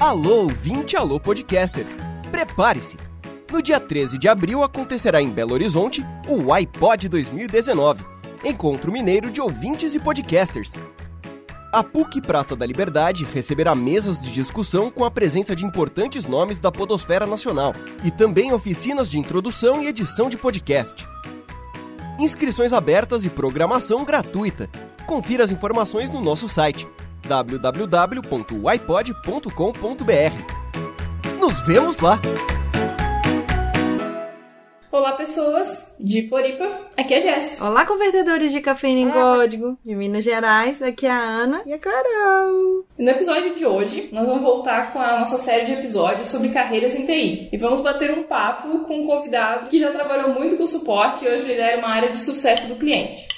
Alô, ouvinte, alô, podcaster. Prepare-se. No dia 13 de abril acontecerá em Belo Horizonte o iPod 2019, Encontro Mineiro de Ouvintes e Podcasters. A PUC Praça da Liberdade receberá mesas de discussão com a presença de importantes nomes da podosfera nacional e também oficinas de introdução e edição de podcast. Inscrições abertas e programação gratuita. Confira as informações no nosso site www.ipod.com.br. Nos vemos lá! Olá, pessoas de Floripa. Aqui é a Jess. Olá, convertedores de cafeína em código de Minas Gerais. Aqui é a Ana e a Carol. No episódio de hoje, nós vamos voltar com a nossa série de episódios sobre carreiras em TI. E vamos bater um papo com um convidado que já trabalhou muito com suporte e hoje lidera uma área de sucesso do cliente.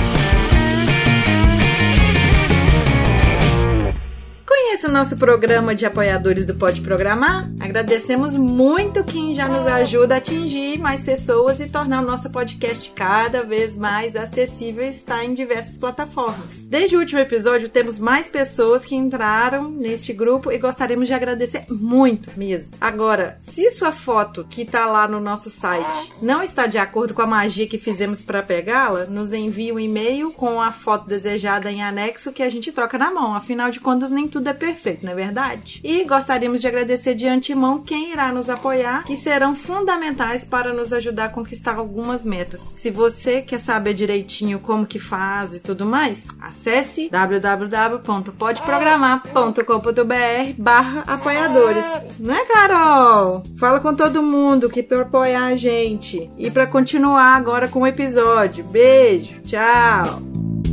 Conheça o nosso programa de apoiadores do Pode Programar? Agradecemos muito quem já nos ajuda a atingir mais pessoas e tornar o nosso podcast cada vez mais acessível e está em diversas plataformas. Desde o último episódio, temos mais pessoas que entraram neste grupo e gostaríamos de agradecer muito mesmo. Agora, se sua foto que está lá no nosso site não está de acordo com a magia que fizemos para pegá-la, nos envie um e-mail com a foto desejada em anexo que a gente troca na mão. Afinal de contas, nem tudo é perfeito, não é verdade? E gostaríamos de agradecer de antemão quem irá nos apoiar, que serão fundamentais para nos ajudar a conquistar algumas metas. Se você quer saber direitinho como que faz e tudo mais, acesse www.podeprogramar.com.br barra apoiadores. Não é, Carol? Fala com todo mundo que para apoiar a gente. E para continuar agora com o episódio. Beijo, tchau!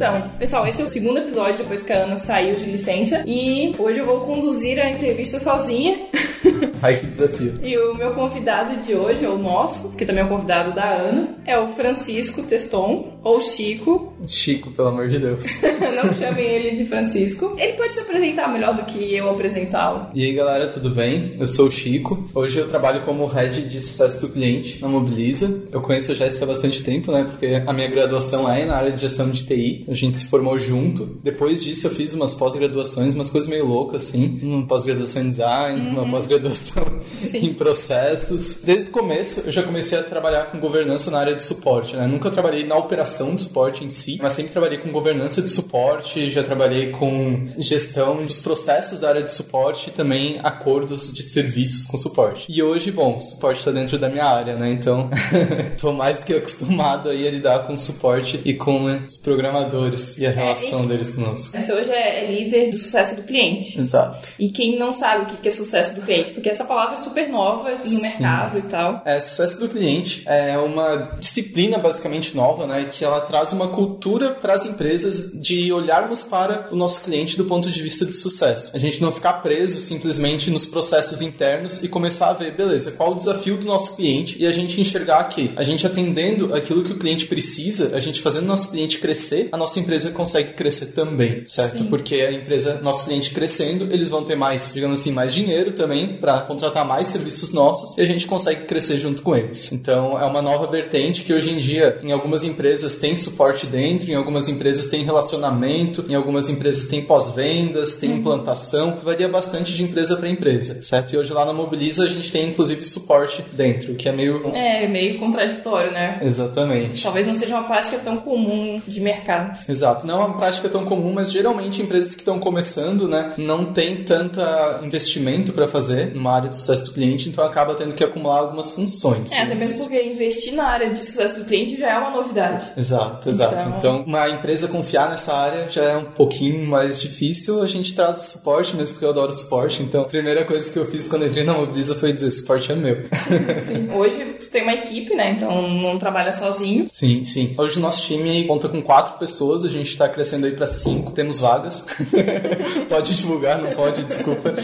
Então, pessoal, esse é o segundo episódio depois que a Ana saiu de licença e hoje eu vou conduzir a entrevista sozinha. Ai, que desafio. E o meu convidado de hoje, ou nosso, que também é o convidado da Ana, é o Francisco Teston, ou Chico. Chico, pelo amor de Deus. Não chamem ele de Francisco. Ele pode se apresentar melhor do que eu apresentá-lo. E aí, galera, tudo bem? Eu sou o Chico. Hoje eu trabalho como Head de Sucesso do Cliente na Mobiliza. Eu conheço a Jéssica há bastante tempo, né? Porque a minha graduação é na área de gestão de TI. A gente se formou junto. Depois disso, eu fiz umas pós-graduações, umas coisas meio loucas, assim. Uma pós-graduação em design, uhum. uma pós-graduação em processos. Desde o começo, eu já comecei a trabalhar com governança na área de suporte, né? Nunca trabalhei na operação de suporte em si, mas sempre trabalhei com governança de suporte, já trabalhei com gestão dos processos da área de suporte e também acordos de serviços com suporte. E hoje, bom, o suporte está dentro da minha área, né? Então, tô mais que acostumado aí a lidar com suporte e com os programadores e a relação é, e... deles conosco. Você hoje é líder do sucesso do cliente. Exato. E quem não sabe o que é sucesso do cliente, porque essa palavra é super nova no Sim. mercado e tal. É, sucesso do cliente é uma disciplina basicamente nova, né? Que ela traz uma cultura para as empresas de olharmos para o nosso cliente do ponto de vista de sucesso. A gente não ficar preso simplesmente nos processos internos e começar a ver, beleza, qual o desafio do nosso cliente e a gente enxergar que a gente atendendo aquilo que o cliente precisa, a gente fazendo nosso cliente crescer, a nossa empresa consegue crescer também, certo? Sim. Porque a empresa, nosso cliente crescendo, eles vão ter mais, digamos assim, mais dinheiro também para contratar mais serviços nossos e a gente consegue crescer junto com eles. Então é uma nova vertente que hoje em dia em algumas empresas tem suporte dentro, em algumas empresas tem relacionamento, em algumas empresas tem pós-vendas, tem uhum. implantação, varia bastante de empresa para empresa, certo? E hoje lá na Mobiliza a gente tem inclusive suporte dentro, que é meio é meio contraditório, né? Exatamente. Talvez não seja uma prática tão comum de mercado. Exato, não é uma prática tão comum, mas geralmente empresas que estão começando, né, não tem tanta investimento para fazer numa área de sucesso do cliente, então acaba tendo que acumular algumas funções. É, até mesmo porque investir na área de sucesso do cliente já é uma novidade. Exato, exato. Então, então uma empresa confiar nessa área já é um pouquinho mais difícil. A gente traz o suporte, mesmo porque eu adoro suporte. Então, a primeira coisa que eu fiz quando entrei na Mobiliza foi dizer: suporte é meu. Sim. Hoje tu tem uma equipe, né? Então não trabalha sozinho. Sim, sim. Hoje o nosso time conta com quatro pessoas, a gente tá crescendo aí para cinco, temos vagas. pode divulgar, não pode, desculpa.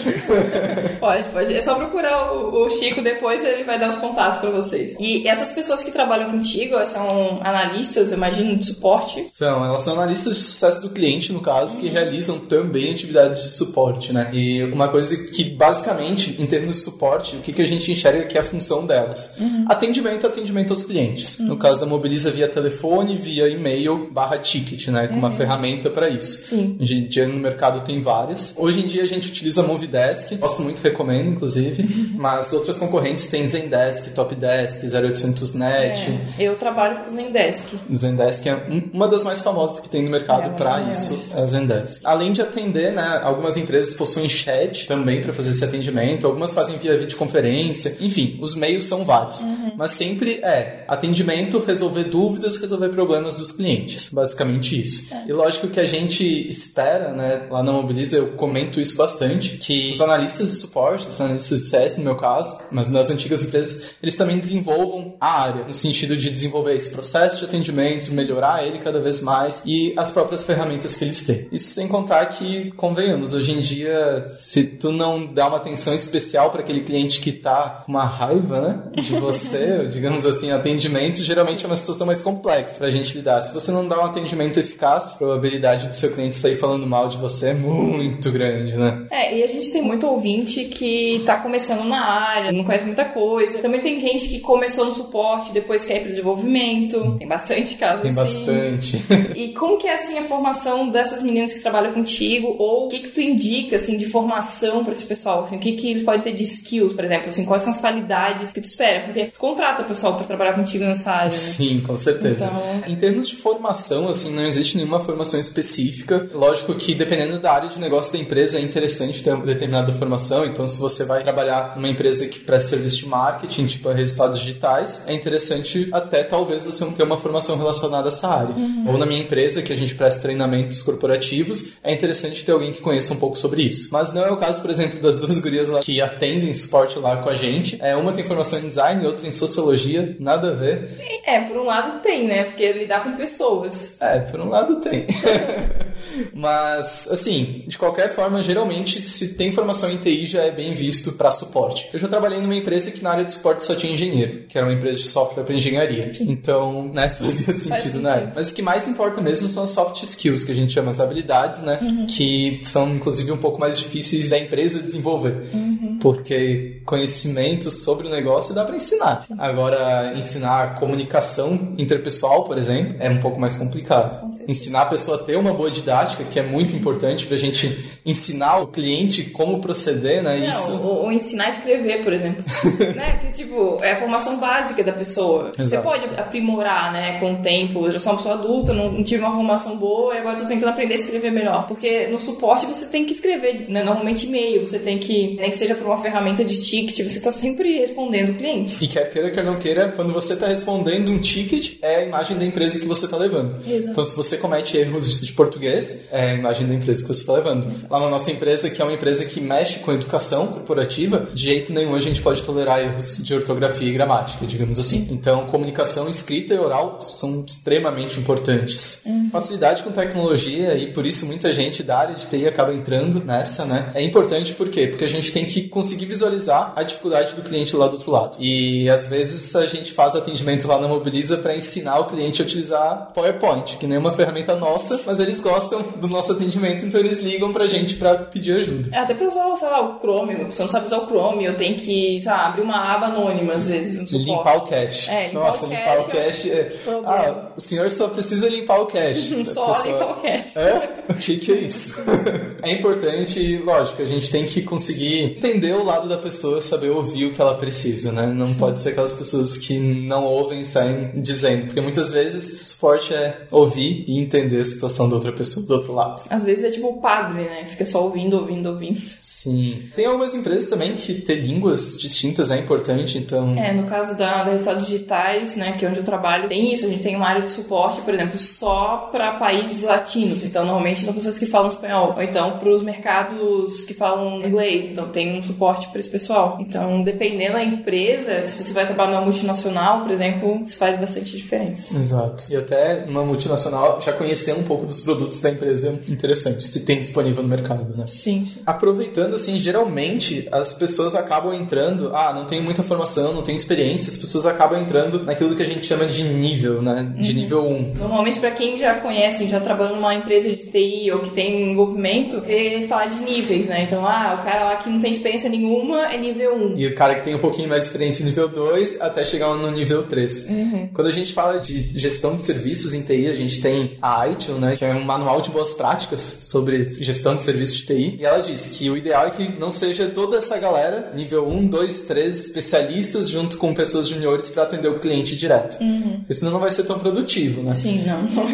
pode, pode. É só procurar o, o Chico depois ele vai dar os contatos para vocês. E essas pessoas que trabalham contigo, elas são analistas, eu imagino, de suporte? São, elas são analistas de sucesso do cliente, no caso, que realizam também atividades de suporte, né? E uma coisa que, basicamente, em termos de suporte, o que, que a gente enxerga que é a função delas? Uhum. Atendimento, atendimento aos clientes. Uhum. No caso da Mobiliza, via telefone, via e-mail, barra ticket, né? Com uhum. uma ferramenta para isso. Sim. Hoje em dia no mercado tem várias. Hoje em dia a gente utiliza Movidesk, gosto muito, recomendo, inclusive. Uhum. Mas outras concorrentes têm Zendesk, Topdesk, 0800net. É, eu trabalho com Zendesk. Zendesk é uma das mais famosas que tem no mercado é, para isso, é a Zendesk. Além de atender, né, algumas empresas possuem chat também para fazer esse atendimento, algumas fazem via videoconferência, enfim, os meios são vários. Uhum. Mas sempre é atendimento, resolver dúvidas, resolver problemas dos clientes. Basicamente isso. É. E lógico que a gente espera, né, lá na Mobiliza eu comento isso bastante, que os analistas de suporte, os analistas de CS no meu caso, mas nas antigas empresas, eles também desenvolvam a área, no sentido de desenvolver esse processo de atendimento, melhorar ele cada vez mais e as próprias ferramentas que eles têm. Isso sem contar que, convenhamos, hoje em dia, se tu não dá uma atenção especial para aquele cliente que tá com uma raiva, né, de você, digamos assim, atendimento, geralmente é uma situação mais complexa pra gente lidar. Se você não dá um atendimento eficaz, a probabilidade do seu cliente sair falando mal de você é muito grande, né? É, e a gente tem muito ouvinte que tá começando na área, não conhece muita coisa. Também tem gente que começou no suporte, depois quer ir pro desenvolvimento. Sim. Tem bastante casos tem assim. Tem bastante. E como que é assim a formação dessas meninas que trabalham contigo? Ou o que que tu indica assim de formação para esse pessoal? Assim, o que que eles podem ter de skills, por exemplo? Assim, quais são as qualidades que tu espera? Porque tu contrata o pessoal para trabalhar contigo nessa área. Né? Sim, com certeza. Então... Em termos de formação, assim, não existe nenhuma formação específica. Lógico que dependendo da área de negócio da empresa é interessante ter uma determinada formação. Então, se você vai trabalhar numa empresa que presta serviço de marketing, tipo resultados digitais, é interessante até talvez você não ter uma formação relacionada a essa área. Uhum. Ou na minha empresa, que a gente presta treinamentos corporativos, é interessante ter alguém que conheça um pouco sobre isso. Mas não é o caso, por exemplo, das duas gurias lá que atendem suporte lá com a gente. É, uma tem formação em design, outra em sociologia, nada a ver. É, por um lado tem, né? Porque lidar com pessoas. É, por um lado tem. Mas, assim, de qualquer forma, geralmente, se tem formação em TI, já é bem visto para suporte. Eu já trabalhei numa empresa que na área de suporte só tinha engenheiro, que era uma empresa de software para engenharia. Então, né, fazia sentido, Faz sentido, né? Mas o que mais importa mesmo são as soft skills, que a gente chama as habilidades, né? Uhum. Que são, inclusive, um pouco mais difíceis da empresa desenvolver. Uhum. Porque conhecimento sobre o negócio dá para ensinar. Sim. Agora, ensinar comunicação interpessoal, por exemplo, é um pouco mais complicado. Ensinar a pessoa a ter uma boa didática, que é muito importante pra gente ensinar o cliente como proceder, né? Não, Isso. Ou, ou, ensinar a escrever, por exemplo. né? Que, tipo, é a formação básica da pessoa. Exato. Você pode aprimorar, né, com o tempo. Eu já sou uma pessoa adulta, não, não tive uma formação boa e agora tô tentando aprender a escrever melhor. Porque no suporte você tem que escrever, né? Normalmente e-mail, você tem que, nem que seja por uma ferramenta de ticket, você tá sempre respondendo o cliente. E quer queira, quer não queira, quando você tá respondendo um ticket, é a imagem da empresa que você tá levando. Exato. Então, se você comete erros de português, é a imagem da empresa que você está levando. Lá na nossa empresa, que é uma empresa que mexe com educação corporativa, de jeito nenhum a gente pode tolerar erros de ortografia e gramática, digamos assim. Então, comunicação escrita e oral são extremamente importantes. Uhum. Facilidade com tecnologia e por isso muita gente da área de TI acaba entrando nessa, né? É importante por quê? Porque a gente tem que conseguir visualizar a dificuldade do cliente lá do outro lado. E às vezes a gente faz atendimento lá na Mobiliza para ensinar o cliente a utilizar PowerPoint, que nem uma ferramenta nossa, mas eles gostam do nosso atendimento, então eles ligam pra gente para pedir ajuda. É, até pra usar, sei lá, o Chrome, você não sabe usar o Chrome, eu tenho que, sei lá, abrir uma aba anônima às vezes Limpar o cache. É, limpar Nossa, o limpar cache o cache é... Ah, o senhor só precisa limpar o cache. Só pessoa... limpar o cache. É? O que, que é isso? é importante, lógico, a gente tem que conseguir entender o lado da pessoa, saber ouvir o que ela precisa, né? Não Sim. pode ser aquelas pessoas que não ouvem e saem dizendo, porque muitas vezes o suporte é ouvir e entender a situação da outra pessoa do outro lado. Às vezes é tipo o padre, né? Fica só ouvindo, ouvindo, ouvindo. Sim. Tem algumas empresas também que ter línguas distintas é importante, então. É, no caso da, da Resultados Digitais, né, que é onde eu trabalho, tem isso. A gente tem uma área de suporte, por exemplo, só para países latinos. Então, normalmente são pessoas que falam espanhol. Ou então para os mercados que falam inglês. Então, tem um suporte para esse pessoal. Então, dependendo da empresa, se você vai trabalhar numa multinacional, por exemplo, isso faz bastante diferença. Exato. E até numa multinacional, já conhecer um pouco dos produtos da empresa é interessante, se tem disponível no mercado, né? Sim, sim. Aproveitando, assim, geralmente as pessoas acabam entrando, ah, não tenho muita formação, não tenho experiência, as pessoas acabam entrando naquilo que a gente chama de nível, né? De. Nível 1. Normalmente, para quem já conhece, já trabalha numa empresa de TI ou que tem envolvimento, é falar de níveis, né? Então, ah, o cara lá que não tem experiência nenhuma é nível 1. E o cara que tem um pouquinho mais de experiência em nível 2 até chegar no nível 3. Uhum. Quando a gente fala de gestão de serviços em TI, a gente tem a ITIL, né? Que é um manual de boas práticas sobre gestão de serviços de TI. E ela diz que o ideal é que não seja toda essa galera, nível 1, 2, 3, especialistas junto com pessoas juniores para atender o cliente direto. Uhum. Porque senão não vai ser tão produtivo, né? Sim, não. não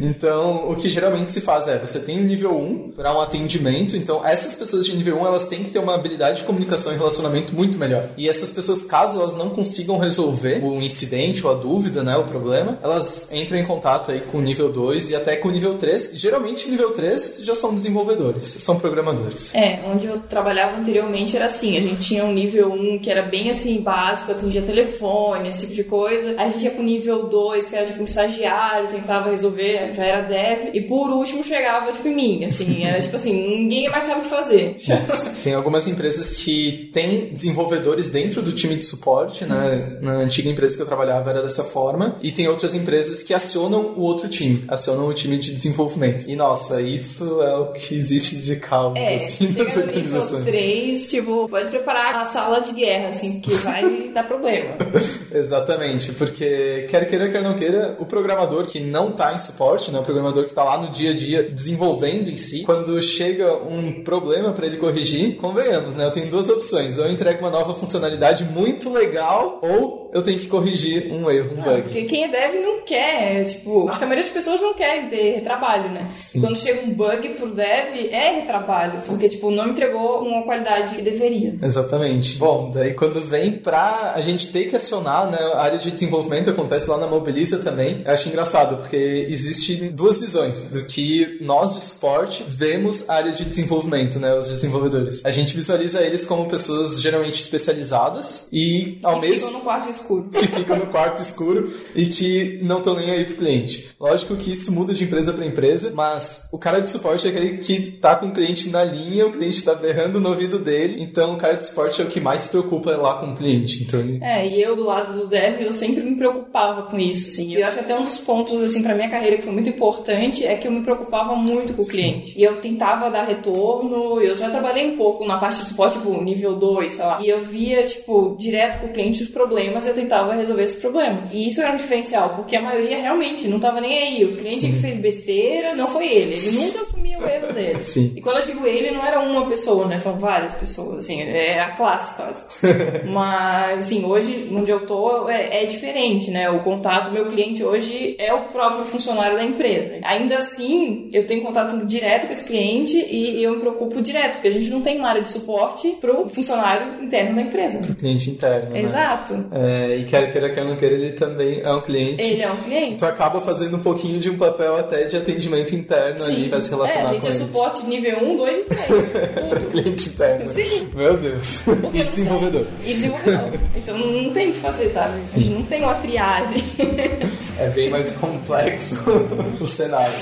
então, o que geralmente se faz é, você tem nível 1 para um atendimento, então essas pessoas de nível 1, elas têm que ter uma habilidade de comunicação e relacionamento muito melhor. E essas pessoas, caso elas não consigam resolver o incidente ou a dúvida, né, o problema, elas entram em contato aí com o nível 2 e até com o nível 3. Geralmente, nível 3 já são desenvolvedores, são programadores. É, onde eu trabalhava anteriormente era assim, a gente tinha um nível 1 que era bem assim, básico, atendia telefone, esse tipo de coisa. A gente ia pro nível 2, que era tipo um estagiário, tentava resolver, já era dev. E por último chegava, tipo, em mim, assim, era tipo assim, ninguém mais sabe o que fazer. Tem algumas empresas que têm desenvolvedores dentro do time de suporte, né? Na antiga empresa que eu trabalhava era dessa forma. E tem outras empresas que acionam o outro time, acionam o time de desenvolvimento. E nossa, isso é o que existe de caos, é, assim, nas organizações. 3, tipo, pode preparar a sala de guerra, assim, que vai dar problema. Exatamente, porque quer queira, quer não queira, o programador que não está em suporte, né, o programador que está lá no dia a dia desenvolvendo em si, quando chega um problema para ele corrigir, convenhamos, né, eu tenho duas opções, ou eu entrego uma nova funcionalidade muito legal, ou eu tenho que corrigir um erro, um bug. Porque quem é dev não quer, tipo, acho que a maioria das pessoas não querem ter retrabalho, né? Sim. Quando chega um bug pro dev, é retrabalho, porque, tipo, não entregou uma qualidade que deveria. Exatamente. Bom, daí quando vem pra a gente ter que acionar, né, a área de desenvolvimento acontece lá na Mobiliza também, eu acho engraçado, porque existem duas visões do que nós de suporte vemos a área de desenvolvimento, né, os desenvolvedores. A gente visualiza eles como pessoas geralmente especializadas e ao mesmo... Ficam no quarto escuro. Que ficam no quarto escuro e que não estão nem aí pro cliente. Lógico que isso muda de empresa para empresa, mas o cara de suporte é aquele que tá com o cliente na linha, o cliente tá berrando no ouvido dele, então o cara de suporte é o que mais se preocupa lá com o cliente. Então ele... É, e eu do lado do dev, eu sempre me preocupava com isso, assim. Eu acho que até um dos pontos, assim, pra minha carreira que foi muito importante é que eu me preocupava muito com o cliente. Sim. E eu tentava dar retorno, eu já trabalhei um pouco na parte de suporte, tipo, nível 2, sei lá. E eu via, tipo, direto com o cliente os problemas e eu tentava resolver esses problemas. E isso era um diferencial, porque a maioria realmente não tava nem aí. O cliente Sim. que fez besteira não foi ele. Ele nunca assumia o erro dele. Sim. E quando eu digo ele, não era uma pessoa, né? São várias pessoas, assim. É a classe, quase. Mas, assim, hoje, onde eu tô, é, é diferente, né? O contato, meu cliente hoje é o próprio funcionário da empresa. Ainda assim, eu tenho contato direto com esse cliente e eu me preocupo direto, porque a gente não tem uma área de suporte pro funcionário interno da empresa. Pro cliente interno, né? Exato. É, e quer queira, quer não queira, ele também é um cliente. Ele é um cliente. Tu acaba fazendo um pouquinho de um papel até de atendimento interno Sim. ali, vai se relacionar com É, a gente é suporte nível 1, 2 e 3. Para cliente interno. Sim. Meu Deus. E desenvolvedor. E desenvolvedor. Então não tem o que fazer, sabe? A gente não tem uma triagem. É bem mais complexo o cenário.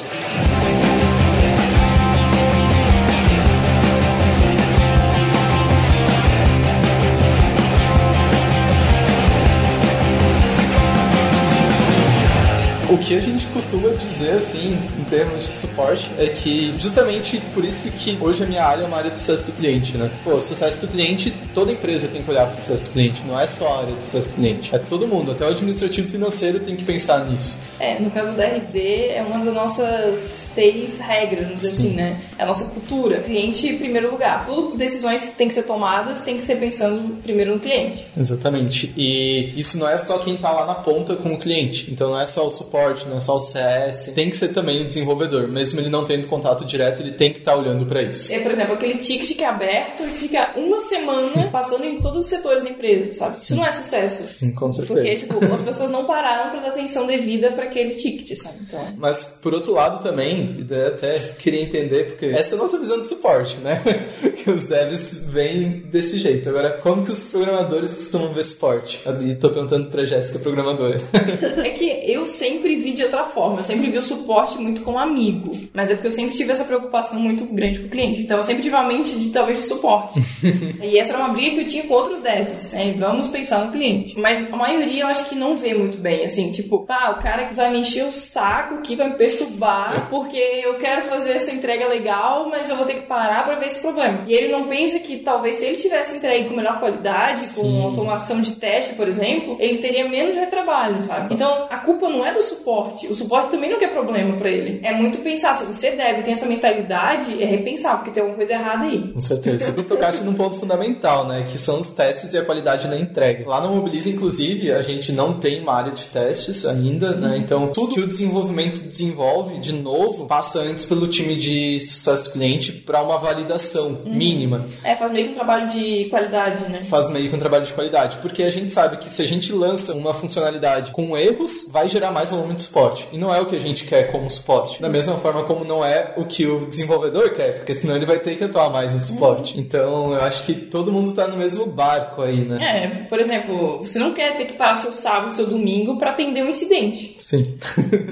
O que que a gente costuma dizer, assim, em termos de suporte, é que justamente por isso que hoje a minha área é uma área de sucesso do cliente, né? Pô, sucesso do cliente, toda empresa tem que olhar para o sucesso do cliente, não é só a área de sucesso do cliente, é todo mundo, até o administrativo financeiro tem que pensar nisso. É, no caso da RD, é uma das nossas seis regras, vamos dizer assim, né? É a nossa cultura. Cliente em primeiro lugar. Tudo decisões têm que ser tomadas, tem que ser pensando primeiro no cliente. Exatamente. E isso não é só quem tá lá na ponta com o cliente. Então não é só o suporte, não é só o CS. Tem que ser também o desenvolvedor. Mesmo ele não tendo contato direto, ele tem que estar tá olhando para isso. É, por exemplo, aquele ticket que é aberto e fica uma semana passando em todos os setores da empresa, sabe? Isso não é sucesso. Sim, com certeza. Porque, tipo, as pessoas não pararam para dar atenção devida para aquele ticket, sabe? Então... Mas, por outro lado, também, eu até queria entender, porque essa é a nossa visão de suporte, né? que os devs vêm desse jeito. Agora, como que os programadores costumam ver suporte? E tô perguntando pra Jéssica, programadora. é que eu sempre vi de outra forma. Eu sempre vi o suporte muito como amigo. Mas é porque eu sempre tive essa preocupação muito grande com o cliente. Então eu sempre tive uma mente de talvez de suporte. e essa era uma briga que eu tinha com outros devs. Né? Vamos pensar no cliente. Mas a maioria eu acho que não vê muito bem. Assim, tipo, ah, o cara que vai me encher o saco, que vai me perturbar, porque eu quero fazer essa entrega legal, mas eu vou ter que parar para ver esse problema. E ele não pensa que talvez se ele tivesse entregue com melhor qualidade, Sim. com automação de teste, por exemplo, ele teria menos retrabalho, sabe? Então a culpa não é do suporte. O suporte também não quer problema para ele. É muito pensar. Se você deve ter essa mentalidade, é repensar, porque tem alguma coisa errada aí. Com certeza. Você tocaste num ponto fundamental, né? Que são os testes e a qualidade na entrega. Lá no Mobilize, inclusive, a gente não tem uma área de testes ainda, né? Então tudo que o desenvolvimento desenvolve, de novo, passa antes pelo time de sucesso do cliente para uma validação uhum. mínima. É, faz meio que um trabalho de qualidade, né? Faz meio que um trabalho de qualidade, porque a gente sabe que se a gente lança uma funcionalidade com erros, vai gerar mais volume de suporte. E não é o que a gente quer como suporte. Da mesma forma como não é o que o desenvolvedor quer, porque senão ele vai ter que atuar mais no suporte. Uhum. Então, eu acho que todo mundo tá no mesmo barco aí, né? É, por exemplo, você não quer ter que parar seu sábado, seu domingo para atender um incidente. Sim.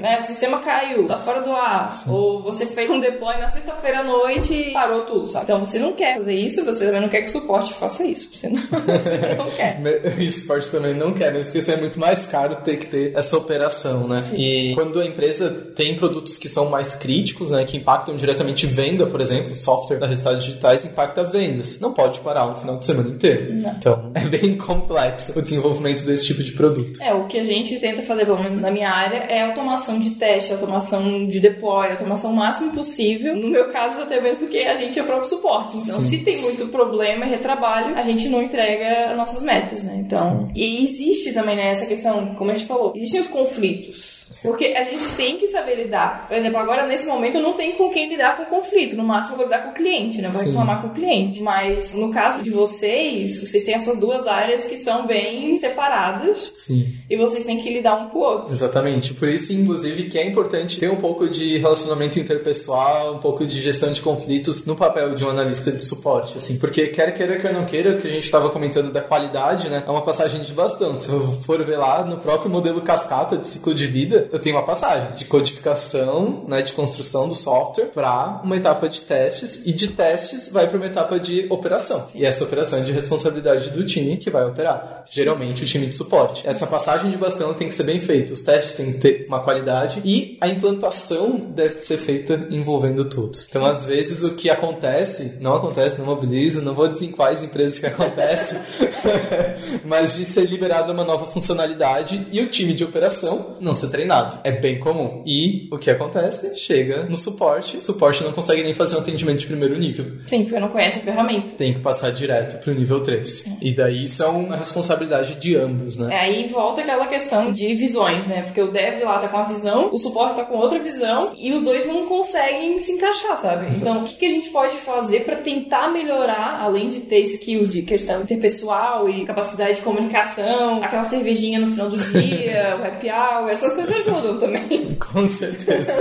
né? O sistema caiu, tá fora do ar. Sim. Ou você fez um deploy na sexta-feira à noite e parou tudo, sabe? Então você não quer fazer isso, você também não quer que o suporte faça isso. Você não, você não quer. E o suporte também não quer, mesmo porque é muito mais caro ter que ter essa operação, né? E quando a empresa tem produtos que são mais críticos, né? Que impactam diretamente venda, por exemplo, software da resultados digitais impacta vendas. Não pode parar um final de semana inteiro. Não. Então, é bem complexo o desenvolvimento desse tipo de produto. É, o que a gente tenta fazer, pelo menos na minha área, é automação de teste, automação de deploy, automação o máximo possível. No meu caso, até mesmo porque a gente é o próprio suporte. Então, Sim. se tem muito problema e retrabalho, a gente não entrega nossas metas, né? Então, Sim. e existe também né, essa questão, como a gente falou, existem os conflitos. Porque a gente tem que saber lidar. Por exemplo, agora nesse momento eu não tenho com quem lidar com conflito. No máximo eu vou lidar com o cliente, né? Vou Sim. reclamar com o cliente. Mas no caso de vocês, vocês têm essas duas áreas que são bem separadas. Sim. E vocês têm que lidar um com o outro. Exatamente. Por isso, inclusive, que é importante ter um pouco de relacionamento interpessoal, um pouco de gestão de conflitos no papel de um analista de suporte, assim. Porque quer queira, quer não queira, o que a gente estava comentando da qualidade, né? É uma passagem de bastão. Se eu for ver lá no próprio modelo cascata de ciclo de vida, eu tenho uma passagem de codificação, né, de construção do software para uma etapa de testes e de testes vai para uma etapa de operação. Sim. E essa operação é de responsabilidade do time que vai operar, geralmente o time de suporte. Essa passagem de bastão tem que ser bem feita, os testes têm que ter uma qualidade e a implantação deve ser feita envolvendo todos. Então, às vezes o que acontece, não acontece, não mobiliza, não vou dizer em quais empresas que acontece, mas de ser liberada uma nova funcionalidade e o time de operação não ser treinado É bem comum. E o que acontece? Chega no suporte, o suporte não consegue nem fazer um atendimento de primeiro nível. Sim, porque não conhece a ferramenta. Tem que passar direto pro nível 3. É. E daí isso é uma responsabilidade de ambos, né? É, aí volta aquela questão de visões, né? Porque o dev lá tá com uma visão, o suporte tá com outra visão e os dois não conseguem se encaixar, sabe? Então, o que, que a gente pode fazer para tentar melhorar, além de ter skills de questão interpessoal e capacidade de comunicação, aquela cervejinha no final do dia, o happy hour, essas coisas ajudam também. Com certeza.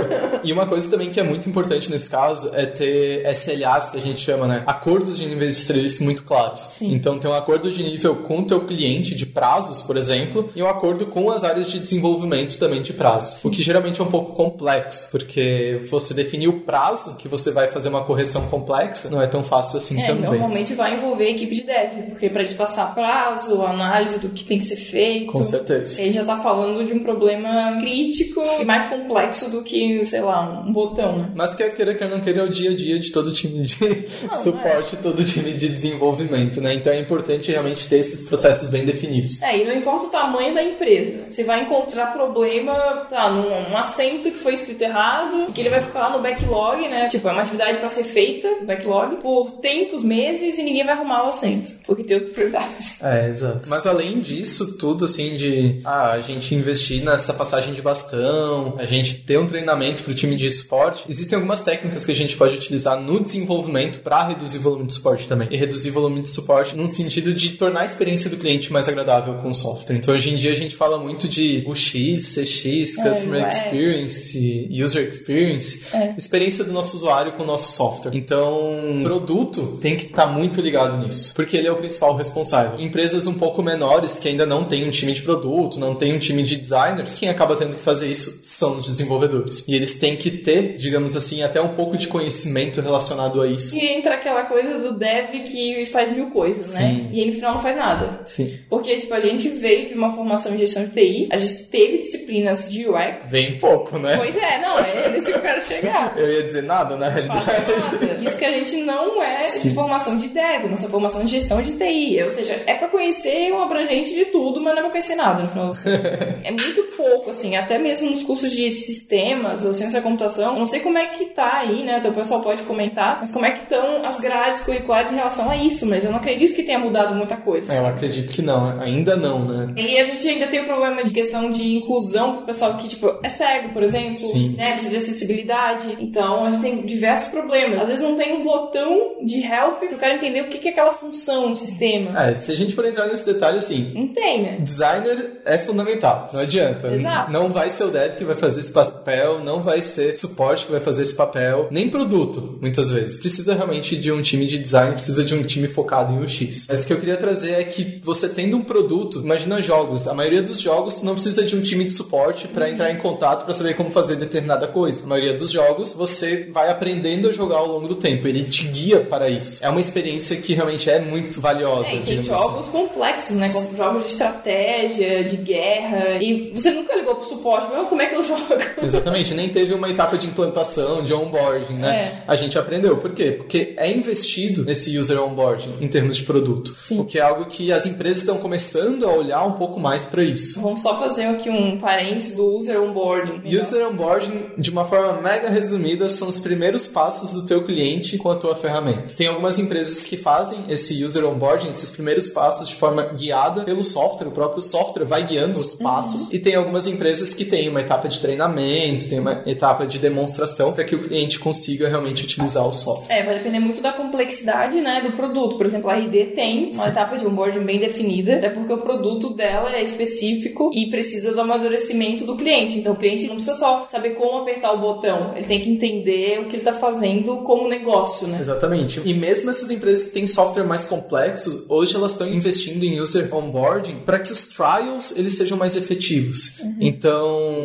e uma coisa também que é muito importante nesse caso é ter SLAs, que a gente chama, né? Acordos de níveis de serviço muito claros. Sim. Então, tem um acordo de nível com o teu cliente de prazos, por exemplo, e um acordo com as áreas de desenvolvimento também de prazos. Sim. O que geralmente é um pouco complexo, porque você definir o prazo que você vai fazer uma correção complexa não é tão fácil assim é, também. Normalmente vai envolver a equipe de dev, porque para eles passar prazo, análise do que tem que ser feito. Com certeza. Ele já tá falando de um problema crítico crítico e mais complexo do que, sei lá, um botão, né? Mas quer queira, quer não queira, é o dia a dia de todo time de não, suporte, é. todo time de desenvolvimento, né? Então é importante realmente ter esses processos bem definidos. É, e não importa o tamanho da empresa. Você vai encontrar problema tá, num, num acento que foi escrito errado, que ele vai ficar lá no backlog, né? Tipo, é uma atividade para ser feita, backlog, por tempos, meses, e ninguém vai arrumar o assento, porque tem outras prioridades. É, exato. Mas além disso tudo, assim, de ah, a gente investir nessa passagem de bastão, a gente ter um treinamento para o time de suporte, existem algumas técnicas que a gente pode utilizar no desenvolvimento para reduzir o volume de suporte também. E reduzir o volume de suporte num sentido de tornar a experiência do cliente mais agradável com o software. Então, hoje em dia, a gente fala muito de UX, CX, é, Customer Experience, User Experience, é. experiência do nosso usuário com o nosso software. Então, produto tem que estar tá muito ligado nisso, porque ele é o principal responsável. Empresas um pouco menores que ainda não têm um time de produto, não têm um time de designers, quem acaba tendo que fazer isso são os desenvolvedores. E eles têm que ter, digamos assim, até um pouco de conhecimento relacionado a isso. E entra aquela coisa do dev que faz mil coisas, né? Sim. né? E ele no final não faz nada. Sim. Porque, tipo, a gente veio de uma formação em gestão de TI, a gente teve disciplinas de UX. Bem pouco, né? Pois é, não, é nesse que eu quero chegar. Eu ia dizer nada, na realidade. Nada. Isso que a gente não é Sim. de formação de dev, nossa formação de gestão de TI. Ou seja, é pra conhecer um abrangente de tudo, mas não é pra conhecer nada, no final das contas. é muito pouco, assim, até mesmo nos cursos de sistemas ou ciência da computação. Não sei como é que tá aí, né? Então o pessoal pode comentar, mas como é que estão as grades curriculares em relação a isso, mas eu não acredito que tenha mudado muita coisa. É, eu acredito que não, ainda não, né? E a gente ainda tem o problema de questão de inclusão pro pessoal que, tipo, é cego, por exemplo, Sim. né? Precisa de acessibilidade. Então a gente tem diversos problemas. Às vezes não tem um botão de help pro cara entender o que é aquela função no sistema. É, se a gente for entrar nesse detalhe, assim. Não tem, né? Designer é fundamental, não adianta. Exato. Não vai ser o dev que vai fazer esse papel, não vai ser suporte que vai fazer esse papel, nem produto, muitas vezes. Precisa realmente de um time de design, precisa de um time focado em UX. Mas o que eu queria trazer é que você tendo um produto, imagina jogos, a maioria dos jogos tu não precisa de um time de suporte para entrar em contato para saber como fazer determinada coisa. A maioria dos jogos você vai aprendendo a jogar ao longo do tempo, ele te guia para isso. É uma experiência que realmente é muito valiosa. É, tem jogos assim. complexos, né? Como jogos de estratégia, de guerra, e você nunca ligou pro suporte, mas como é que eu jogo? Exatamente, nem teve uma etapa de implantação, de onboarding, né? É. A gente aprendeu. Por quê? Porque é investido nesse user onboarding em termos de produto. Sim. O que é algo que as empresas estão começando a olhar um pouco mais para isso. Vamos só fazer aqui um parênteses do user onboarding. User onboarding, de uma forma mega resumida, são os primeiros passos do teu cliente com a tua ferramenta. Tem algumas empresas que fazem esse user onboarding, esses primeiros passos de forma guiada pelo software, o próprio software vai guiando os passos. Uhum. E tem algumas empresas que têm uma etapa de treinamento, tem uma etapa de demonstração para que o cliente consiga realmente utilizar o software. É, vai depender muito da complexidade, né, do produto. Por exemplo, a RD tem uma Sim. etapa de onboarding bem definida, até porque o produto dela é específico e precisa do amadurecimento do cliente. Então, o cliente não precisa só saber como apertar o botão, ele tem que entender o que ele está fazendo como negócio, né? Exatamente. E mesmo essas empresas que têm software mais complexo, hoje elas estão investindo em user onboarding para que os trials eles sejam mais efetivos. Uhum. Então,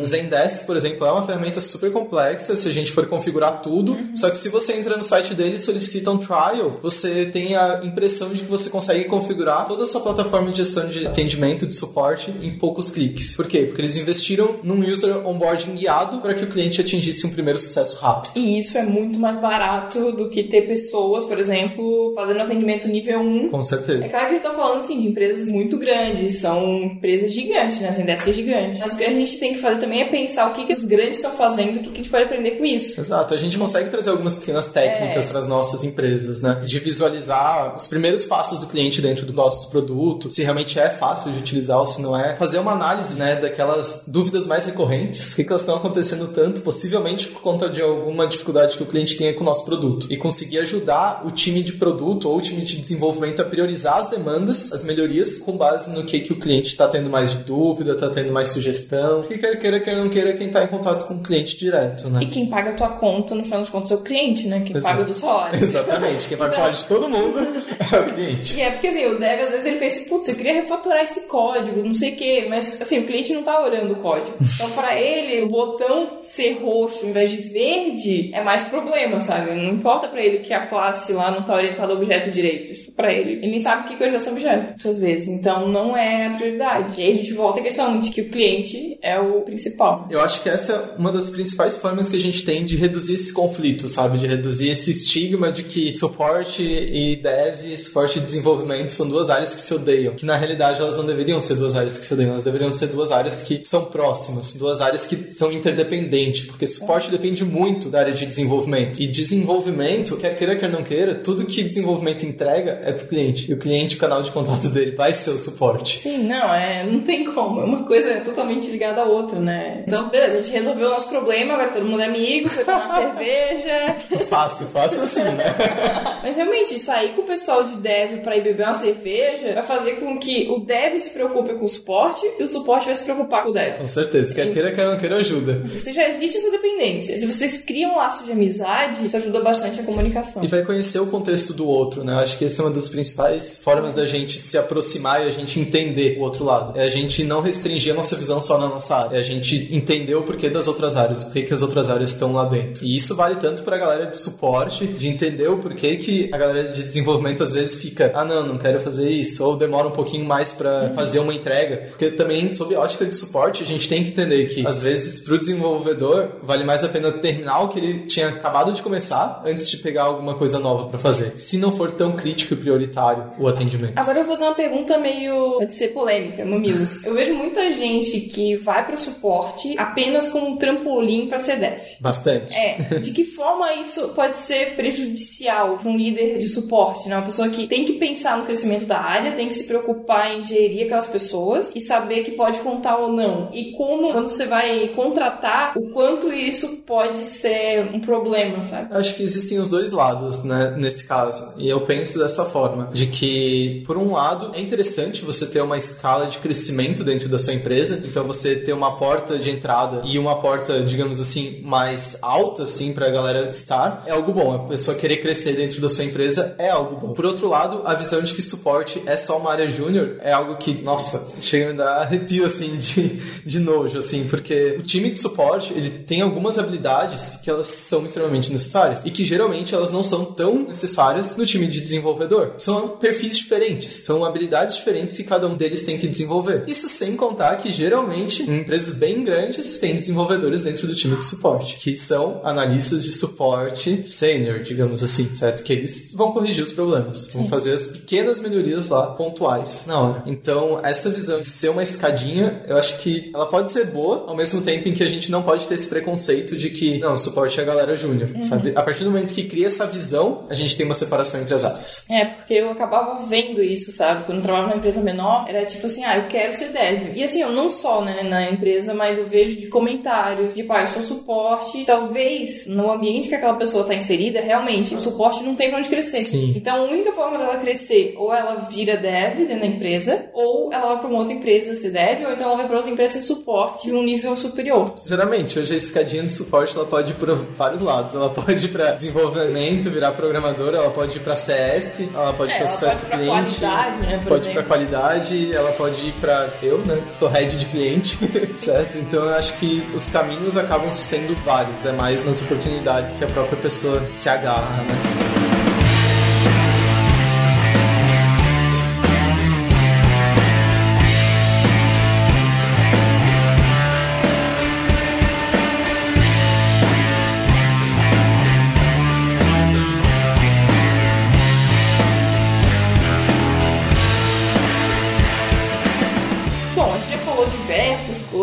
Zendesk, por exemplo, é uma ferramenta super complexa se a gente for configurar tudo. Uhum. Só que se você entra no site dele e solicita um trial, você tem a impressão de que você consegue configurar toda a sua plataforma de gestão de atendimento, de suporte em poucos cliques. Por quê? Porque eles investiram num user onboarding guiado para que o cliente atingisse um primeiro sucesso rápido. E isso é muito mais barato do que ter pessoas, por exemplo, fazendo atendimento nível 1. Com certeza. É claro que a gente tá falando assim de empresas muito grandes, são empresas gigantes, né? Zendesk é gigante. Mas o que a gente tem que fazer também é pensar o que, que os grandes estão fazendo, o que, que a gente pode aprender com isso. Exato, a gente consegue trazer algumas pequenas técnicas é. para as nossas empresas, né? De visualizar os primeiros passos do cliente dentro do nosso produto, se realmente é fácil de utilizar ou se não é. Fazer uma análise, né, daquelas dúvidas mais recorrentes, o que, que elas estão acontecendo tanto, possivelmente por conta de alguma dificuldade que o cliente tenha com o nosso produto. E conseguir ajudar o time de produto ou o time de desenvolvimento a priorizar as demandas, as melhorias, com base no que, que o cliente está tendo mais de dúvida, está tendo mais sugestão. Que quer queira, quer não queira, quem está em contato com o cliente direto, né? E quem paga a tua conta, no final das contas, é o cliente, né? Quem Exato. paga do salário. Exatamente. Quem paga o salário de todo mundo é o cliente. E é porque, assim, o dev, às vezes, ele pensa, putz, eu queria refatorar esse código, não sei o quê. Mas, assim, o cliente não tá olhando o código. Então, para ele, o botão ser roxo em vez de verde é mais problema, sabe? Não importa para ele que a classe lá não tá orientada ao objeto direito. Isso pra ele. Ele nem sabe que é esse objeto, às vezes. Então, não é a prioridade. E aí a gente volta à questão de que o cliente é o principal. Eu acho que essa é uma das principais formas que a gente tem de reduzir esse conflito, sabe? De reduzir esse estigma de que suporte e dev, suporte e desenvolvimento são duas áreas que se odeiam. Que na realidade elas não deveriam ser duas áreas que se odeiam, elas deveriam ser duas áreas que são próximas, duas áreas que são interdependentes, porque suporte depende muito da área de desenvolvimento. E desenvolvimento, quer queira, quer não queira, tudo que desenvolvimento entrega é pro cliente. E o cliente, o canal de contato dele vai ser o suporte. Sim, não, é, não tem como. Uma coisa é totalmente ligada à outra, né? Então, beleza, a gente resolveu o nosso problema, agora todo mundo é amigo, foi tomar cerveja. Fácil, fácil assim, né? Mas realmente, sair com o pessoal de dev pra ir beber uma cerveja vai fazer com que o dev se preocupe com o suporte e o suporte vai se preocupar com o dev. Com certeza, quer queira, quer não queira, ajuda. Você já existe essa dependência. Se vocês criam um laço de amizade, isso ajuda bastante a comunicação. E vai conhecer o contexto do outro, né? Eu acho que essa é uma das principais formas da gente se aproximar e a gente entender o outro lado. É a gente não restringir a nossa visão só na nossa área. É a gente entender o porquê das outras áreas, o porquê que as outras áreas estão lá dentro. E isso vale tanto para a galera de suporte, de entender o porquê que a galera de desenvolvimento às vezes fica, ah não, não quero fazer isso, ou demora um pouquinho mais para fazer uma entrega. Porque também, sob a ótica de suporte, a gente tem que entender que às vezes pro desenvolvedor vale mais a pena terminar o que ele tinha acabado de começar antes de pegar alguma coisa nova para fazer. Se não for tão crítico e prioritário o atendimento. Agora eu vou fazer uma pergunta meio. pode ser polêmica, mamilos. Eu vejo muita gente que vai para suporte apenas como um trampolim para dev. Bastante. É. De que forma isso pode ser prejudicial para um líder de suporte, né? Uma pessoa que tem que pensar no crescimento da área, tem que se preocupar em gerir aquelas pessoas e saber que pode contar ou não. E como, quando você vai contratar, o quanto isso pode ser um problema, sabe? Acho que existem os dois lados, né, nesse caso. E eu penso dessa forma, de que, por um lado, é interessante você ter uma escala de crescimento dentro da sua empresa, então você ter uma porta de entrada e uma porta, digamos assim, mais alta, assim, pra galera estar, é algo bom. A pessoa querer crescer dentro da sua empresa é algo bom. Por outro lado, a visão de que suporte é só uma área júnior é algo que, nossa, chega a me dar arrepio, assim, de, de nojo, assim, porque o time de suporte, ele tem algumas habilidades que elas são extremamente necessárias e que geralmente elas não são tão necessárias no time de desenvolvedor. São perfis diferentes, são habilidades diferentes que cada um deles tem que desenvolver. Isso sem contar que geralmente em empresas bem grandes tem desenvolvedores dentro do time de suporte, que são analistas de suporte sênior, digamos assim, certo? Que eles vão corrigir os problemas, vão fazer as pequenas melhorias lá pontuais na hora. Então, essa visão de ser uma escadinha, eu acho que ela pode ser boa, ao mesmo tempo em que a gente não pode ter esse preconceito de que, não, suporte é a galera júnior, sabe? A partir do momento que cria essa visão, a gente tem uma separação entre as áreas. É, porque eu acabava vendo isso, sabe? Quando eu trabalhava numa empresa menor, era tipo assim, ah, eu quero ser dev. E assim, eu não só, né, na empresa, mas eu vejo de comentários, tipo, ah, eu sou suporte. Talvez no ambiente que aquela pessoa tá inserida, realmente, o suporte não tem pra onde crescer. Sim. Então, a única forma dela crescer, ou ela vira dev dentro da empresa, ou ela vai pra uma outra empresa ser dev, ou então ela vai pra outra empresa ser suporte de um nível superior. Sinceramente, hoje a escadinha de suporte ela pode ir para vários lados. Ela pode ir para desenvolvimento, virar programadora, ela pode ir para CS, ela pode ir É, para sucesso do cliente, qualidade, né, pode ir para exemplo. qualidade, ela pode ir para eu, né, sou head de cliente, certo? Então eu acho que os caminhos acabam sendo vários, é mais nas oportunidades que a própria pessoa se agarra, né?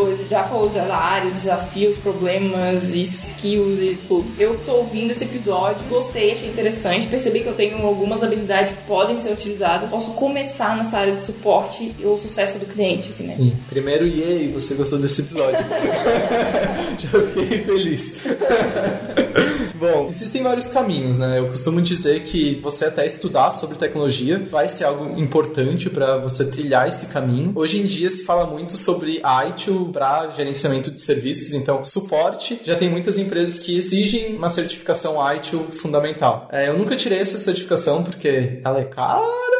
Coisas, já falou da área, desafios, problemas, skills e tudo. Eu tô ouvindo esse episódio, gostei, achei interessante, percebi que eu tenho algumas habilidades que podem ser utilizadas. Posso começar nessa área de suporte e o sucesso do cliente, assim, né? Sim. Primeiro, yay, você gostou desse episódio. Já fiquei feliz. Bom, existem vários caminhos, né? Eu costumo dizer que você até estudar sobre tecnologia vai ser algo importante para você trilhar esse caminho. Hoje em dia se fala muito sobre ITIL para gerenciamento de serviços, então suporte. Já tem muitas empresas que exigem uma certificação ITIL fundamental. É, eu nunca tirei essa certificação porque ela é cara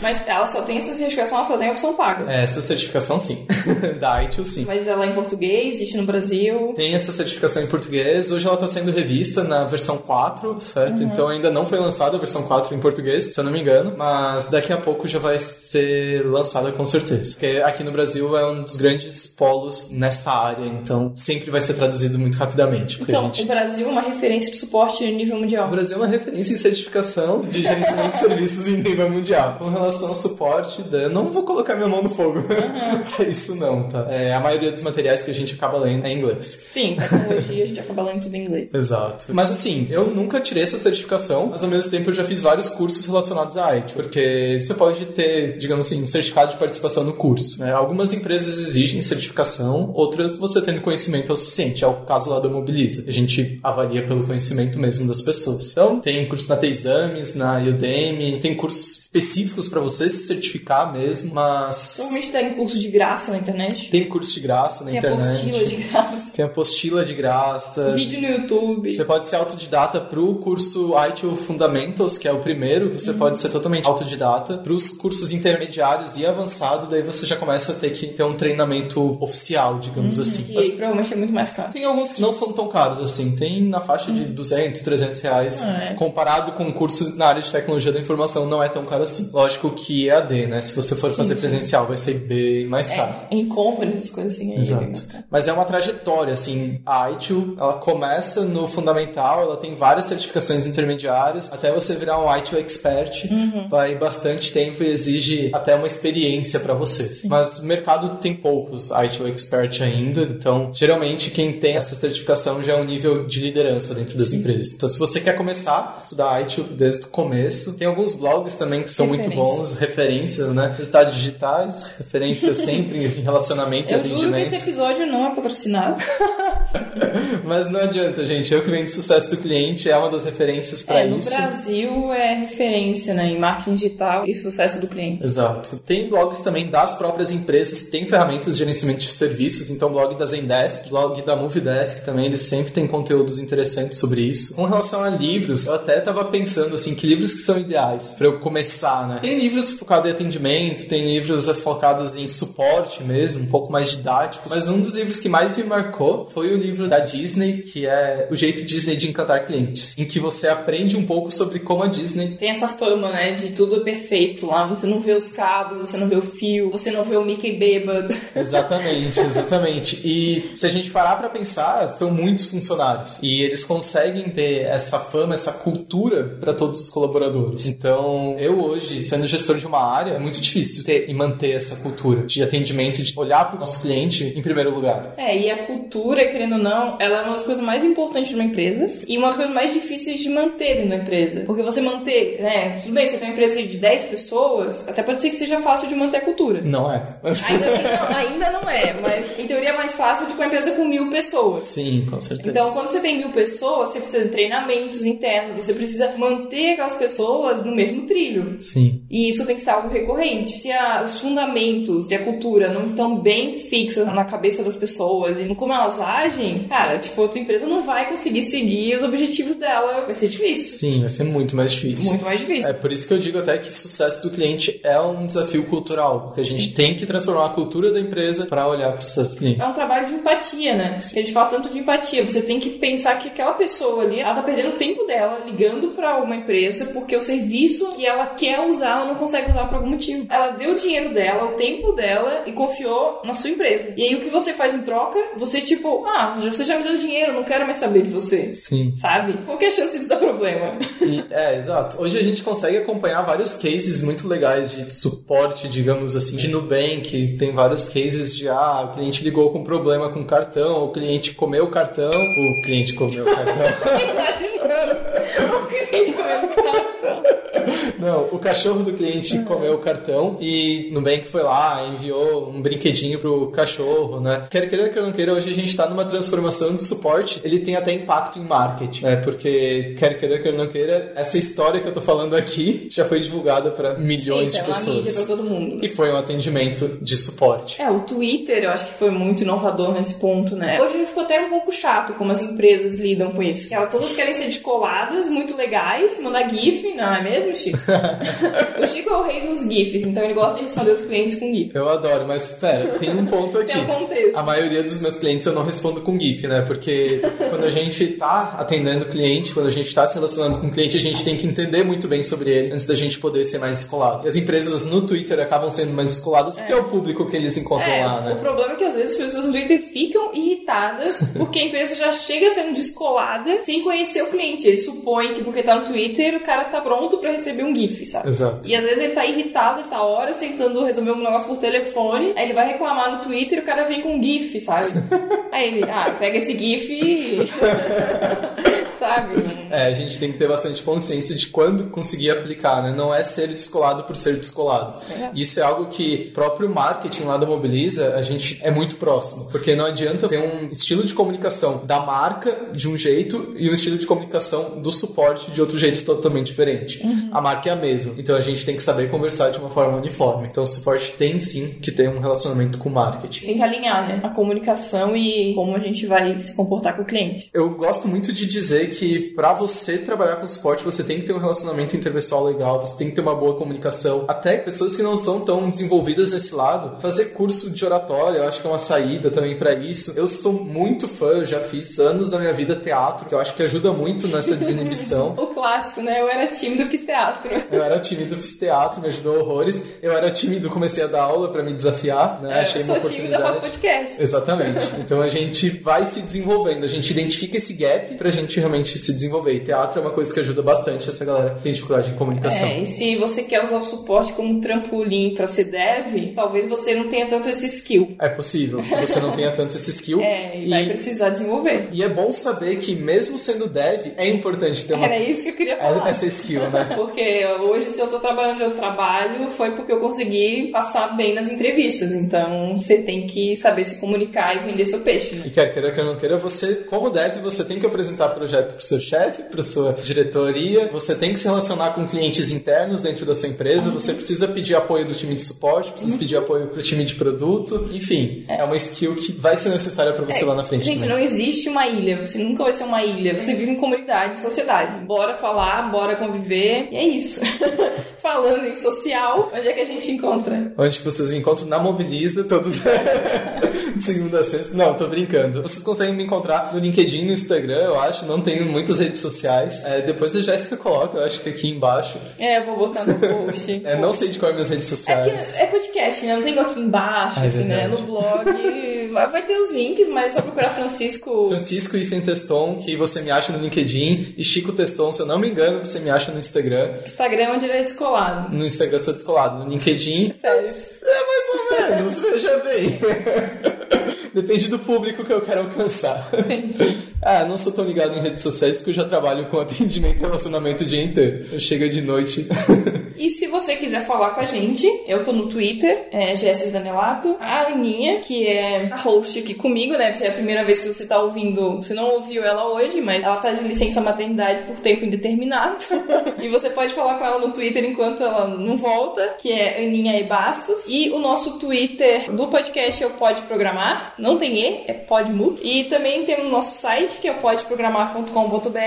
Mas ela só tem essa certificação, ela só tem a opção paga. Essa certificação sim. da ITIL sim. Mas ela é em português, existe no Brasil. Tem essa certificação em português. Hoje ela está sendo revista na versão 4, certo? Uhum. Então ainda não foi lançada a versão 4 em português, se eu não me engano. Mas daqui a pouco já vai ser lançada com certeza. Porque aqui no Brasil é um dos grandes polos nessa área. Então sempre vai ser traduzido muito rapidamente. Então, gente- o Brasil é uma referência de suporte a nível mundial. O Brasil é uma referência em certificação de gerenciamento de serviços em nível mundial. Com relação ao suporte, eu não vou colocar minha mão no fogo pra isso não, tá? É, a maioria dos materiais que a gente acaba lendo é em inglês. Sim, tecnologia, a gente acaba lendo tudo em inglês. Exato. Mas assim, eu nunca tirei essa certificação, mas ao mesmo tempo eu já fiz vários cursos relacionados à IT, porque você pode ter, digamos assim, um certificado de participação no curso. né? Algumas empresas exigem certificação, outras você tendo conhecimento é o suficiente. É o caso lá da Mobiliza. A gente avalia pelo conhecimento mesmo das pessoas. Então, tem curso na T-Exames, na Udemy, tem cursos específicos para você se certificar mesmo, mas Normalmente dá em curso de graça na internet. tem curso de graça na Tem internet. apostila de graça. Tem apostila de graça. Vídeo no YouTube. Você pode ser autodidata pro curso ITIL Fundamentals, que é o primeiro, você Uhum. pode ser totalmente autodidata. Pros cursos intermediários e avançado, daí você já começa a ter que ter um treinamento oficial, digamos assim. E Mas provavelmente é muito mais caro. tem alguns que não são tão caros assim, tem na faixa de 200, 300 reais. Ah, é. Comparado com um curso na área de tecnologia da informação, não é tão caro assim. Lógico que é AD, né? Se você for fazer presencial, vai ser bem mais caro. É, em companies, essas coisas assim. É Exato. caro. Mas é uma trajetória, assim. A ITIL, ela começa no fundamental, ela tem várias certificações intermediárias, até você virar um ITIL expert, Uhum. vai bastante tempo e exige até uma experiência para você. Mas o mercado tem poucos ITIL expert ainda, então geralmente quem tem essa certificação já é um nível de liderança dentro das empresas. Então se você quer começar a estudar ITIL desde o começo, tem alguns blogs também que são muito bons, referências, né? Resultados digitais, referência sempre em relacionamento e Eu juro que atendimento. esse episódio não é patrocinado. Mas não adianta, gente. Eu que venho de sucesso do cliente é uma das referências para É, no isso. Brasil é referência né, em marketing digital e sucesso do cliente. Exato. Tem blogs também das próprias empresas que têm ferramentas de gerenciamento de serviços, então blog da Zendesk, blog da Movidesk também, eles sempre têm conteúdos interessantes sobre isso. Com relação a livros, eu até tava pensando assim, que livros que são ideais para eu começar, né? Tem livros focados em atendimento, tem livros focados em suporte mesmo, um pouco mais didáticos, mas um dos livros que mais me marcou foi o livro da Disney, que é O Jeito Disney de Encantar Clientes, em que você aprende um pouco sobre como a Disney Tem essa fama, né, de tudo perfeito lá. Você não vê os cabos, você não vê o fio, você não vê o Mickey bêbado. Exatamente, exatamente. E se a gente parar pra pensar, são muitos funcionários e eles conseguem ter essa fama, essa cultura pra todos os colaboradores. Então, eu hoje, sendo gestor de uma área, é muito difícil ter e manter essa cultura de atendimento, de olhar pro nosso cliente em primeiro lugar. É, e a cultura, querendo ou não, ela é uma das coisas mais importantes de uma empresa e uma das coisas mais difíceis de manter dentro da empresa. Porque você manter, né, tudo bem, você tem uma empresa de 10 pessoas, até pode ser que seja fácil de manter a cultura. Não é? Ainda assim, não, ainda não é, mas em teoria é mais fácil de uma empresa com mil pessoas. Sim, com certeza. Então, quando você tem mil pessoas, você precisa de treinamentos internos, você precisa manter aquelas pessoas no mesmo trilho. Sim. E isso tem que ser algo recorrente. Se a- os fundamentos e a cultura não estão bem fixos na cabeça das pessoas e no como elas agem, cara, tipo, a tua empresa não vai conseguir seguir os objetivos dela. Vai ser difícil. Sim, vai ser muito mais difícil. Muito mais difícil. É por isso que eu digo até que sucesso do cliente é um desafio cultural, porque a gente tem que transformar a cultura da empresa para olhar para o sucesso do cliente. É um trabalho de empatia, né? A gente fala tanto de empatia. Você tem que pensar que aquela pessoa ali, ela tá perdendo o tempo dela ligando pra uma empresa porque o serviço que ela quer usar, ela não consegue usar por algum motivo. Ela deu o dinheiro dela, o tempo dela e confiou na sua empresa. E aí o que você faz em troca? Você tipo, ah, você já me deu dinheiro, não quero mais saber de você. Sim. Sabe? Qual que é a chance disso dar problema? E- é, exato. Hoje a gente consegue acompanhar vários cases muito legais de suporte, digamos assim, de Nubank. Tem vários cases de, ah, o cliente ligou com problema com o cartão, o cliente comeu o cartão, o cliente comeu o cartão. O cliente comendo cartão. Não, o cachorro do cliente comeu o cartão e Nubank foi lá, enviou um brinquedinho pro cachorro, né? Quer queira, quer não queira, hoje a gente tá numa transformação de suporte, ele tem até impacto em marketing, né? Porque, quer queira, quer não queira, essa história que eu tô falando aqui já foi divulgada para milhões Sim, de é uma mídia pra pessoas. todo mundo. E foi um atendimento de suporte. É, o Twitter eu acho que foi muito inovador nesse ponto, né? Hoje ficou até um pouco chato como as empresas lidam com isso. Elas todas querem ser descoladas, muito legais, mandar GIF, não é mesmo, Chico? o Chico é o rei dos GIFs, então ele gosta de responder os clientes com GIF. Eu adoro, mas espera, tem um ponto aqui. Tem um contexto. A maioria dos meus clientes eu não respondo com GIF, né? Porque quando a gente tá atendendo o cliente, quando a gente tá se relacionando com o cliente, a gente tem que entender muito bem sobre ele antes da gente poder ser mais descolado. E as empresas no Twitter acabam sendo mais descoladas porque é, é o público que eles encontram é, lá, né? O problema é que às vezes as pessoas no Twitter ficam irritadas porque a empresa já chega sendo descolada sem conhecer o cliente. Ele supõe que porque tá no Twitter, o cara tá pronto para receber um GIF, sabe? Exato. E às vezes ele tá irritado, ele tá horas tentando resolver um negócio por telefone, aí ele vai reclamar no Twitter e o cara vem com um GIF, sabe? aí ele, ah, pega esse GIF e. sabe? É, a gente tem que ter bastante consciência de quando conseguir aplicar, né? Não é ser descolado por ser descolado. É. Isso é algo que próprio marketing lá da Mobiliza, a gente é muito próximo. Porque não adianta ter um estilo de comunicação da marca de um jeito e um estilo de comunicação do suporte de outro jeito totalmente diferente. Uhum. A marca é a mesma. Então a gente tem que saber conversar de uma forma uniforme. Então o suporte tem sim que ter um relacionamento com o marketing. Tem que alinhar, né? A comunicação e como a gente vai se comportar com o cliente. Eu gosto muito de dizer que para você trabalhar com suporte, você tem que ter um relacionamento interpessoal legal, você tem que ter uma boa comunicação. Até pessoas que não são tão desenvolvidas nesse lado, fazer curso de oratória, eu acho que é uma saída também para isso. Eu sou muito fã, eu já fiz anos da minha vida teatro, que eu acho que ajuda muito nessa desinibição. o clássico, né? Eu era tímido, fiz teatro. Eu era tímido, fiz teatro, me ajudou horrores. Eu era tímido, comecei a dar aula para me desafiar, né? É, Achei eu uma tímida, faço podcast. Exatamente. Então a gente vai se desenvolvendo, a gente identifica esse gap pra gente realmente se desenvolver. E teatro é uma coisa que ajuda bastante essa galera que tem dificuldade em comunicação. É, e se você quer usar o suporte como trampolim para ser dev, talvez você não tenha tanto esse skill. É possível que você não tenha tanto esse skill. É, e, e vai precisar desenvolver. E é bom saber que mesmo sendo dev, é importante ter uma... Era isso que eu queria falar. Essa skill, né? porque hoje, se eu tô trabalhando onde eu trabalho, foi porque eu consegui passar bem nas entrevistas. Então, você tem que saber se comunicar e vender seu peixe. Né? E quer queira, quer não queira, você, como dev, você tem que apresentar projeto pro seu chefe, para sua diretoria, você tem que se relacionar com clientes internos dentro da sua empresa, uhum. você precisa pedir apoio do time de suporte, precisa uhum. pedir apoio do time de produto, enfim, é, é uma skill que vai ser necessária para você é, lá na frente. Gente, não existe uma ilha, você nunca vai ser uma ilha, você vive em comunidade, sociedade. Bora falar, bora conviver, e é isso. Falando em social, onde é que a gente encontra? Onde que vocês me encontram? Na Mobiliza, todo segunda a sexta. Não, tô brincando. Vocês conseguem me encontrar no LinkedIn, no Instagram, eu acho, não tenho muitas redes sociais. É, depois a Jéssica coloca, eu acho que aqui embaixo. É, eu vou botar no post. é, não sei de qual é minhas redes sociais. É, é podcast, né? Não tem aqui embaixo, ah, é assim, né? No blog. Vai ter os links, mas é só procurar Francisco. Francisco e Teston, que você me acha no LinkedIn. E Chico Teston, se eu não me engano, você me acha no Instagram. Instagram é onde ele é descolado. No Instagram eu sou descolado. No LinkedIn. Sério? É mais ou menos, veja bem. Depende do público que eu quero alcançar. ah, não sou tão ligado em redes sociais porque eu já trabalho com atendimento e relacionamento o dia inteiro. Chega de noite. e se você quiser falar com a gente, eu tô no Twitter, é Jéssica Zanelato. A Aninha, que é a host aqui comigo, né? É a primeira vez que você tá ouvindo. Você não ouviu ela hoje, mas ela tá de licença maternidade por tempo indeterminado. e você pode falar com ela no Twitter enquanto ela não volta, que é Aninha e Bastos. E o nosso Twitter do podcast é o Pode Programar não tem E, é Podmu. E também tem o nosso site, que é podprogramar.com.br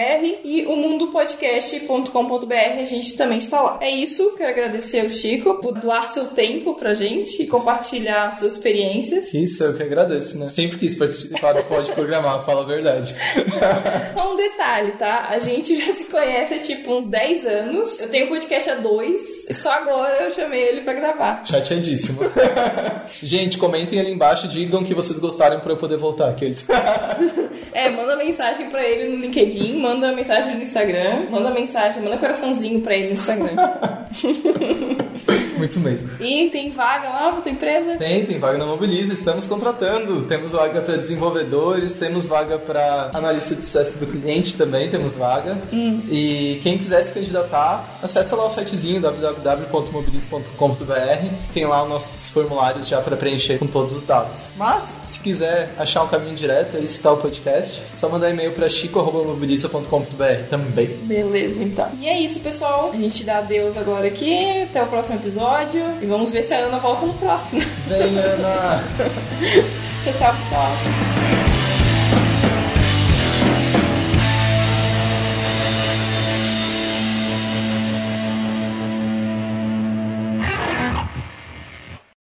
e o mundopodcast.com.br, a gente também está lá. É isso, quero agradecer ao Chico por doar seu tempo pra gente e compartilhar suas experiências. Isso, eu que agradeço, né? Sempre quis participar do Pode Programar, fala a verdade. Só um detalhe, tá? A gente já se conhece há tipo uns 10 anos. Eu tenho podcast há dois, só agora eu chamei ele pra gravar. Chateadíssimo. gente, comentem ali embaixo, digam que vocês gostarem pra eu poder voltar. Aqueles. é, manda mensagem pra ele no LinkedIn, manda mensagem no Instagram, manda mensagem, manda coraçãozinho pra ele no Instagram. Muito bem. E tem vaga lá pra tua empresa? Tem, tem vaga na Mobiliza, estamos contratando. Temos vaga para desenvolvedores, temos vaga para analista de sucesso do cliente também, temos vaga. Hum. E quem quiser se candidatar, acessa lá o sitezinho www.mobiliza.com.br, tem lá os nossos formulários já para preencher com todos os dados. Mas, se quiser achar um caminho direto, aí citar o podcast, só mandar e-mail para chico.mobiliza.com.br também. Beleza, então. E é isso, pessoal. A gente dá adeus agora aqui. Até o próximo episódio episódio. E vamos ver se a Ana volta no próximo. Vem, Ana! tchau, tchau, pessoal.